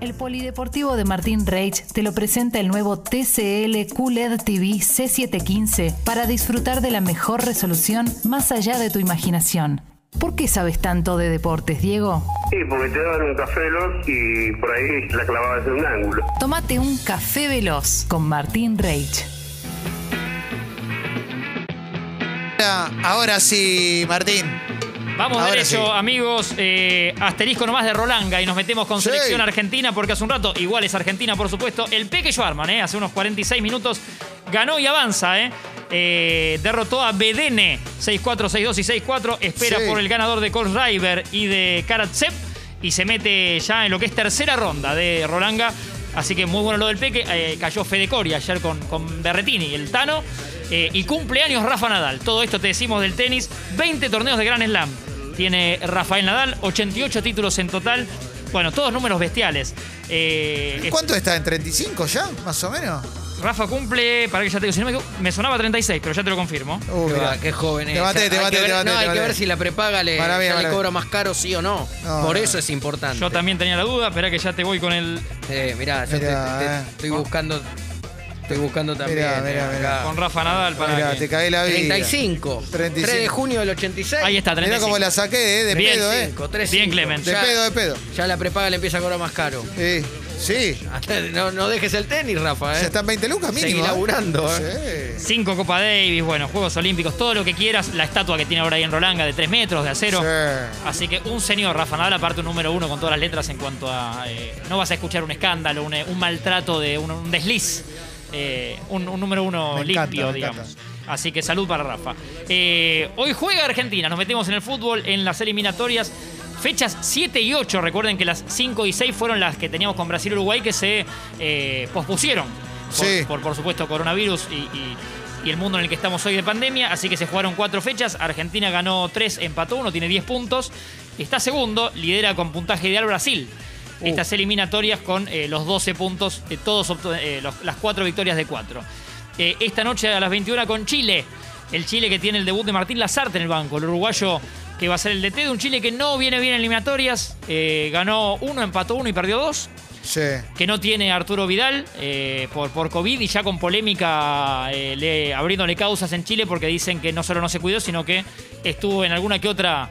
El Polideportivo de Martín Reich te lo presenta el nuevo TCL QLED TV C715 para disfrutar de la mejor resolución más allá de tu imaginación. ¿Por qué sabes tanto de deportes, Diego? Sí, porque te daban un café veloz y por ahí la clavabas en un ángulo. Tómate un café veloz con Martín Reich. Ahora, ahora sí, Martín. Vamos Ahora derecho, sí. amigos. Eh, asterisco nomás de Rolanga y nos metemos con Sí. selección argentina porque hace un rato, igual es Argentina, por supuesto. El Peque Schwarman, eh, hace unos 46 minutos, ganó y avanza. Eh. Eh, derrotó a Bedene 6-4, 6-2 y 6-4. Espera Sí. por el ganador de Kohlschreiber y de Karatsev y se mete ya en lo que es tercera ronda de Rolanga. Así que muy bueno lo del Peque. Eh, cayó Fede Coria ayer con, con Berretini, el Tano. Eh, y cumpleaños Rafa Nadal. Todo esto te decimos del tenis. 20 torneos de Grand Slam. Tiene Rafael Nadal, 88 títulos en total. Bueno, todos números bestiales. Eh, ¿Cuánto está? ¿En 35 ya? ¿Más o menos? Rafa cumple, para que ya te digo, si no me, equivoco, me sonaba 36, pero ya te lo confirmo. Uh, Qué, mirá. va, qué joven es. Te bate, O sea, te hay bate, que te ver- bate, No, te hay que bate. ver si la prepaga le, Maravilla, ya le maravilla. cobra más caro, sí o no. No, Por no. eso es importante. Yo también tenía la duda, espera que ya te voy con el. Eh, mirá, yo te- eh. estoy buscando. Estoy buscando también. Mirá, mirá, eh, mirá. Con Rafa Nadal para. Mirá, que- te cagué la vida. 35. 35. 3 de junio del 86. Ahí está, Mirá 35. cómo la saqué, ¿eh? De Bien, pedo, ¿eh? 35, 3, Bien, 5. Clement. De Ya, pedo, de pedo. ya la prepaga le empieza a cobrar más caro. Sí. Sí. No, no dejes el tenis, Rafa, ¿eh? Ya están 20 lucas mínimo. Seguí ¿eh? laburando, ¿eh? Sí. Cinco Copa Davis, bueno, Juegos Olímpicos, todo lo que quieras. La estatua que tiene ahora ahí en Rolanga de 3 metros, de acero. Sí. Así que un señor, Rafa Nadal, aparte un número uno con todas las letras en cuanto a. eh, no vas a escuchar un escándalo, un, un maltrato, de un, un desliz. Eh, un, un número uno Me limpio, digamos. Así que salud para Rafa. Eh, hoy juega Argentina, nos metemos en el fútbol en las eliminatorias. Fechas 7 y 8, recuerden que las 5 y 6 fueron las que teníamos con Brasil y Uruguay que se eh, pospusieron. Por, Sí. por, por supuesto, coronavirus y, y- y el mundo en el que estamos hoy de pandemia. Así que se jugaron cuatro fechas. Argentina ganó 3, empató 1, tiene 10 puntos. Está segundo, lidera con puntaje ideal Brasil. Estas eliminatorias con eh, los 12 puntos, eh, todos eh, los- las cuatro victorias de cuatro. Eh, esta noche a las 21 con Chile. El Chile que tiene el debut de Martín Lazarte en el banco. El uruguayo que va a ser el DT de un Chile que no viene bien en eliminatorias. Ganó uno, empató uno y perdió dos Sí. que no tiene Arturo Vidal eh, por, por COVID y ya con polémica eh, le, abriéndole causas en Chile porque dicen que no solo no se cuidó, sino que estuvo en alguna que otra,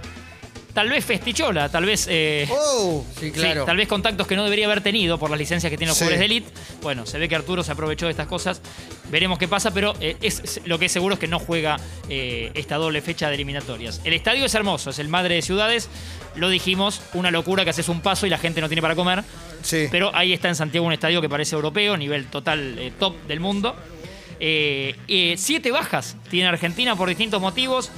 tal vez festichola, tal vez... eh, Oh. Sí, sí, claro. tal vez contactos que no debería haber tenido por las licencias que tienen los Sí. jugadores de elite. Bueno, se ve que Arturo se aprovechó de estas cosas. Veremos qué pasa, pero eh, es, es- lo que es seguro es que no juega eh, esta doble fecha de eliminatorias. El estadio es hermoso, es el madre de ciudades. Lo dijimos, una locura que haces un paso y la gente no tiene para comer. Sí. Pero ahí está en Santiago un estadio que parece europeo, nivel total top del mundo. Siete bajas tiene Argentina por distintos motivos.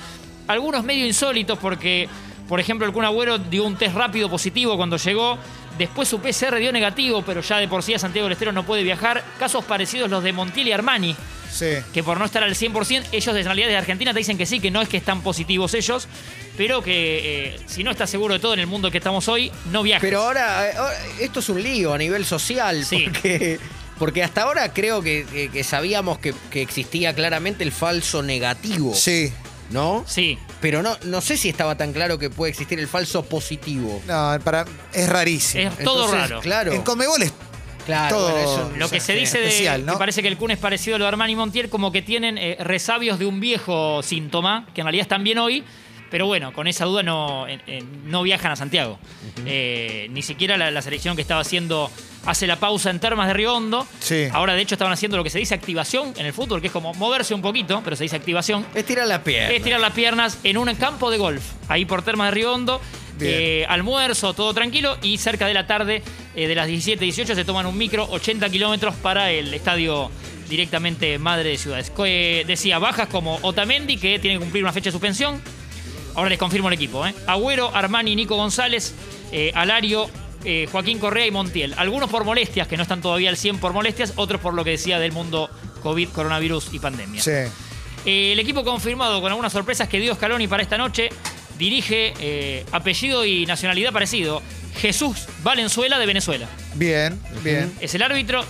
Algunos medio insólitos porque, por ejemplo, el Kun Agüero dio un test rápido positivo cuando llegó. Después su PCR dio negativo, pero ya de por sí a Santiago del Estero no puede viajar. Casos parecidos los de Montiel y Armani, Sí. que por no estar al 100%, ellos de realidad de Argentina te dicen que sí, que no es que están positivos ellos, pero que eh, si no estás seguro de todo en el mundo que estamos hoy, no viajes. Pero ahora, eh, ahora, esto es un lío a nivel social, Sí. porque, porque hasta ahora creo que, que- que sabíamos que, que existía claramente el falso negativo, Sí. ¿no? Sí, Pero no, no sé si estaba tan claro que puede existir el falso positivo. No, para, es rarísimo. es todo Entonces, raro. Claro, En Comebol es claro. todo- bueno, eso- Lo que se dice de especial, ¿no? que parece que el Kun es parecido a lo de Armani Montiel, como que tienen eh, resabios de un viejo síntoma, que en realidad están bien hoy, pero bueno, con esa duda no, no viajan a Santiago. Eh, ni siquiera la, la selección que estaba haciendo hace la pausa en Termas de Río Hondo. Sí. Ahora, de hecho, estaban haciendo lo que se dice activación en el fútbol, que es como moverse un poquito, pero se dice activación. Es tirar la pierna. Es tirar las piernas en un campo de golf, ahí por Termas de. Bien. Eh, almuerzo, todo tranquilo. Y cerca de la tarde, eh, de las 17, 18, se toman un micro, 80 kilómetros para el estadio directamente Madre de Ciudades. Eh, decía, bajas como Otamendi, que tiene que cumplir una fecha de suspensión. Ahora les confirmo el equipo. ¿eh? Agüero, Armani, Nico González, eh, Alario, eh, Joaquín Correa y Montiel. Algunos por molestias, que no están todavía al 100 por molestias, otros por lo que decía del mundo COVID, coronavirus y pandemia. Sí. Eh, el equipo confirmado con algunas sorpresas que dio Scaloni para esta noche dirige eh, apellido y nacionalidad parecido. Jesús Valenzuela de Venezuela. Bien, bien. Es el árbitro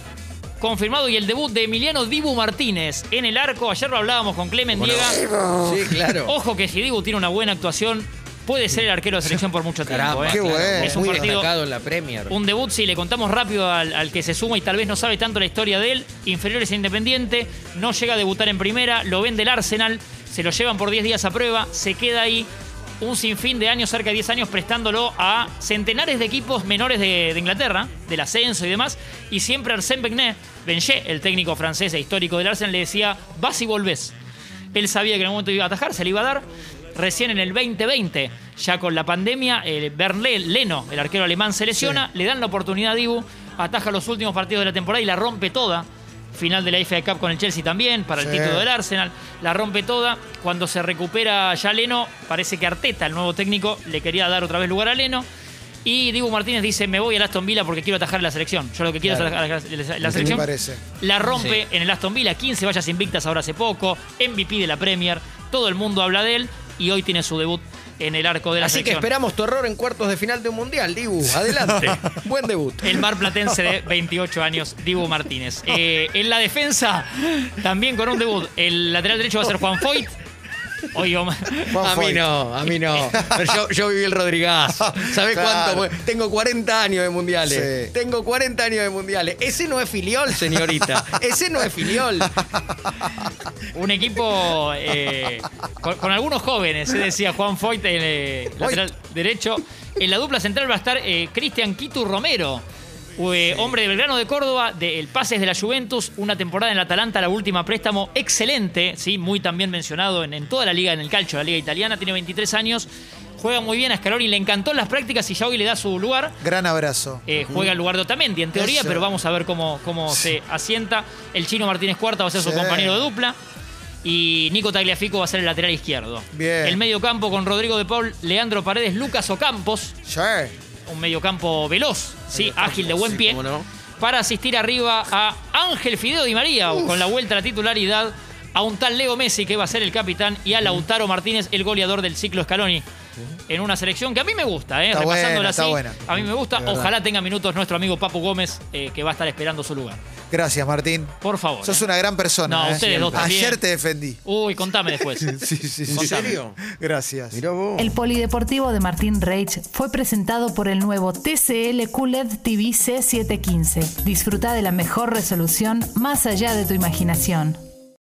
confirmado y el debut de Emiliano Dibu Martínez en el arco. Ayer lo hablábamos con Clemen Diega. Sí, claro. Ojo que si Dibu tiene una buena actuación, puede ser el arquero de selección por mucho tiempo. Caramba, ¿eh? qué bueno. Es un muy partido, en la Premier. un debut, si le contamos rápido al, al que se suma y tal vez no sabe tanto la historia de él. Inferiores a Independiente, no llega a debutar en primera, lo vende el Arsenal, se lo llevan por 10 días a prueba, se queda ahí un sinfín de años, cerca de 10 años, prestándolo a centenares de equipos menores de, de Inglaterra, del ascenso y demás. Y siempre Arsène Wenger, Wenger, el técnico francés e histórico del Arsenal, le decía, vas y volvés. Él sabía que en algún momento iba a atajar, se le iba a dar. Recién en el 2020, ya con la pandemia, el Bernle Leno, el arquero alemán, se lesiona, le dan la oportunidad a Dibu, ataja los últimos partidos de la temporada y la rompe toda. Final de la FA Cup con el Chelsea también, para el Sí. título del Arsenal. La rompe toda. Cuando se recupera ya Leno, parece que Arteta, el nuevo técnico, le quería dar otra vez lugar a Leno. Y Dibu Martínez dice, me voy al Aston Villa porque quiero atajar la selección. Yo lo que quiero Claro. es atajar la, la Me selección. parece. La rompe en el Aston Villa, 15 vallas invictas ahora hace poco, MVP de la Premier, todo el mundo habla de él y hoy tiene su debut en el arco de la Así que esperamos tu error en cuartos de final de un mundial, Dibu. Adelante. Buen debut. El mar platense de 28 años, Dibu Martínez. Eh, en la defensa, también con un debut, el lateral derecho va a ser Juan Foyt. Hoy Omar- a mí no, a mí no. Pero yo, yo viví el Rodrigazo. ¿Sabés Claro. cuánto? Tengo 40 años de mundiales. Sí. Tengo 40 años de mundiales. Ese no es filiol, señorita. Ese no es filiol. un equipo eh, con, con algunos jóvenes, se decía Juan Foyt, el eh, lateral derecho. En la dupla central va a estar eh, Cristian Quitu Romero, eh, hombre de Belgrano de Córdoba, del Pases de la Juventus, una temporada en el Atalanta, la última préstamo, excelente, sí, muy también mencionado en, en toda la liga, en el calcio, la liga italiana, tiene 23 años, juega muy bien a Scaloni, le encantó las prácticas y ya hoy le da su lugar. Gran abrazo. Eh, juega en lugar de Otamendi, en teoría, Eso. pero vamos a ver cómo, cómo se asienta. El chino Martínez Cuarta va a ser su Sí. compañero de dupla. Y Nico Tagliafico va a ser el lateral izquierdo. Bien. El medio campo con Rodrigo de Paul, Leandro Paredes, Lucas Ocampos. Sure. Un medio campo veloz, sí, ágil, de buen sí, pie. no. Para asistir arriba a Ángel Fideo Di María, con la vuelta a la titularidad. A un tal Leo Messi, que va a ser el capitán. Y a Lautaro Martínez, el goleador del ciclo Scaloni. En una selección que a mí me gusta, ¿eh? Está repasándola buena, está así. buena. A mí me gusta. Ojalá tenga minutos nuestro amigo Papu Gómez, eh, que va a estar esperando su lugar. Gracias, Martín. Por favor. Sos ¿eh? una gran persona. No, ¿eh? ustedes dos también. Ayer te defendí. Uy, contame después. Sí, sí, sí. ¿En serio? Gracias. Mirá vos. El polideportivo de Martín Reich fue presentado por el nuevo TCL QLED TV C715. Disfruta de la mejor resolución más allá de tu imaginación.